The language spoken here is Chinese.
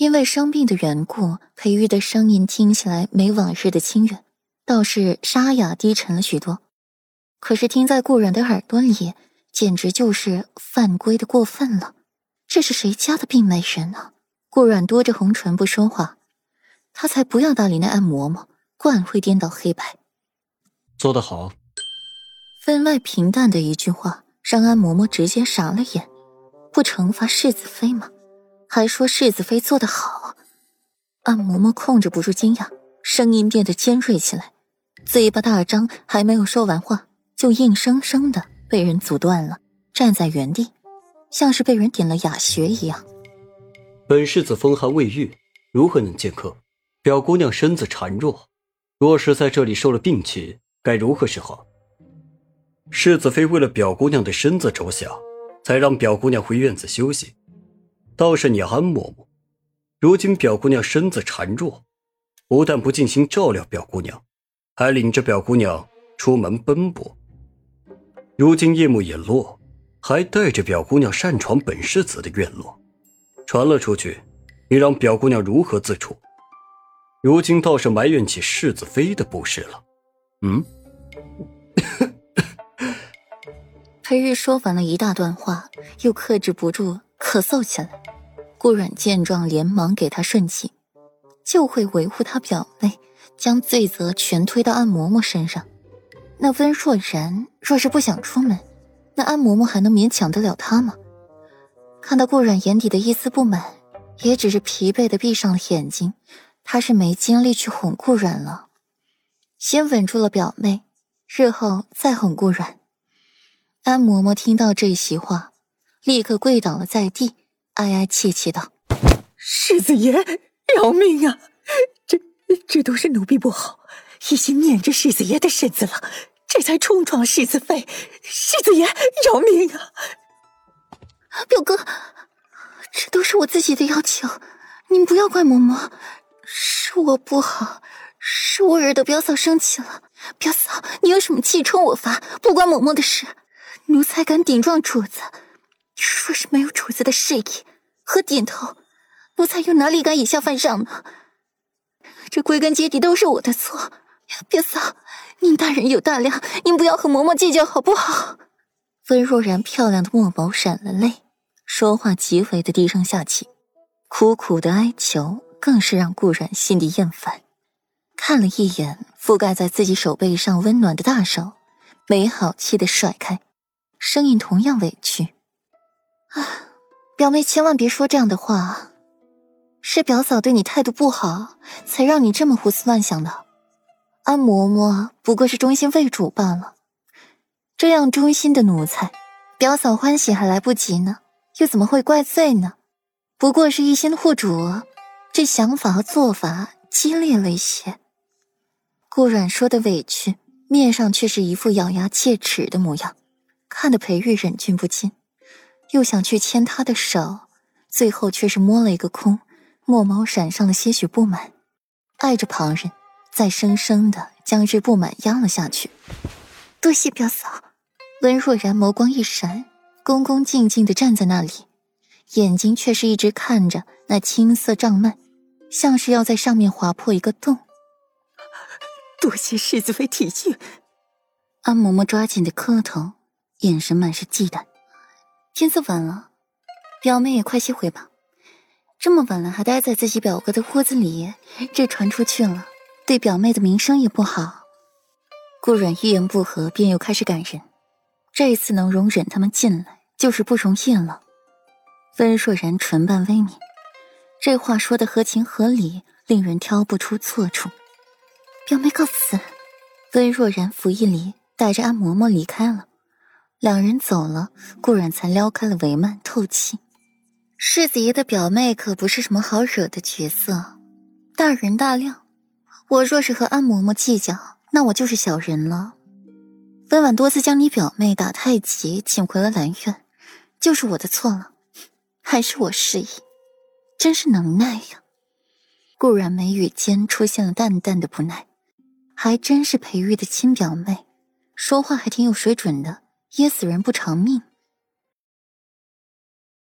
因为生病的缘故，裴玉的声音听起来没往日的清远，倒是沙哑低沉了许多。可是听在顾然的耳朵里，简直就是犯规的过分了。这是谁家的病美人呢？顾然嘟着红唇不说话，他才不要搭理那安嬷嬷，惯会颠倒黑白。做得好。分外平淡的一句话，让安嬷嬷直接傻了眼。不惩罚世子妃吗？还说世子妃做得好，安嬷嬷控制不住惊讶，声音变得尖锐起来，嘴巴大张，还没有说完话，就硬生生的被人阻断了，站在原地，像是被人点了哑穴一样。本世子风寒未愈，如何能见客？表姑娘身子孱弱，若是在这里受了病气，该如何是好？世子妃为了表姑娘的身子着想，才让表姑娘回院子休息。倒是你安嬷嬷，如今表姑娘身子孱弱，不但不尽心照料表姑娘，还领着表姑娘出门奔波。如今夜幕已落，还带着表姑娘擅闯本世子的院落，传了出去，你让表姑娘如何自处？如今倒是埋怨起世子妃的不是了。嗯？裴玉说完了一大段话，又克制不住咳嗽起来。顾阮见状，连忙给他顺气，就会维护他表妹，将罪责全推到安嬷嬷身上。那温若然若是不想出门，那安嬷嬷还能勉强得了他吗？看到顾阮眼底的一丝不满，也只是疲惫的闭上了眼睛。他是没精力去哄顾阮了，先稳住了表妹，日后再哄顾阮。安嬷嬷听到这席话，立刻跪倒了在地。哀哀切切道：“世子爷，饶命啊！这这都是奴婢不好，一心念着世子爷的身子了，这才冲撞世子妃。世子爷，饶命啊！表哥，这都是我自己的要求，您不要怪嬷嬷，是我不好，是我惹得表嫂生气了。表嫂，你有什么气冲我发，不关嬷嬷的事。奴才敢顶撞主子，若是没有主子的示意。”和点头，奴才又哪里敢以下犯上呢？这归根结底都是我的错。表嫂，您大人有大量，您不要和嬷嬷计较好不好？温若然漂亮的墨眸闪了泪，说话极为的低声下气，苦苦的哀求，更是让顾然心底厌烦。看了一眼覆盖在自己手背上温暖的大手，没好气的甩开，声音同样委屈：“啊。”表妹，千万别说这样的话。是表嫂对你态度不好，才让你这么胡思乱想的。安嬷嬷不过是忠心为主罢了。这样忠心的奴才，表嫂欢喜还来不及呢，又怎么会怪罪呢？不过是一心护主，这想法和做法激烈了一些。顾阮说的委屈，面上却是一副咬牙切齿的模样，看得裴玉忍俊不禁。又想去牵他的手，最后却是摸了一个空，墨眸闪上了些许不满，碍着旁人，再生生的将这不满压了下去。多谢表嫂。温若然眸光一闪，恭恭敬敬的站在那里，眼睛却是一直看着那青色帐幔，像是要在上面划破一个洞。多谢世子妃体恤。安嬷嬷抓紧的磕头，眼神满是忌惮。天色晚了，表妹也快些回吧。这么晚了还待在自己表哥的屋子里，这传出去了，对表妹的名声也不好。顾阮一言不合便又开始赶人，这一次能容忍他们进来，就是不容易了。温若然唇瓣微抿，这话说的合情合理，令人挑不出错处。表妹告辞。温若然拂一礼，带着安嬷嬷离开了。两人走了，顾然才撩开了帷幔透气。世子爷的表妹可不是什么好惹的角色，大人大量。我若是和安嬷嬷计较，那我就是小人了。温婉多次将你表妹打太极请回了兰苑，就是我的错了，还是我失忆，真是能耐呀。顾然眉宇间出现了淡淡的不耐，还真是裴玉的亲表妹，说话还挺有水准的。噎死人不偿命。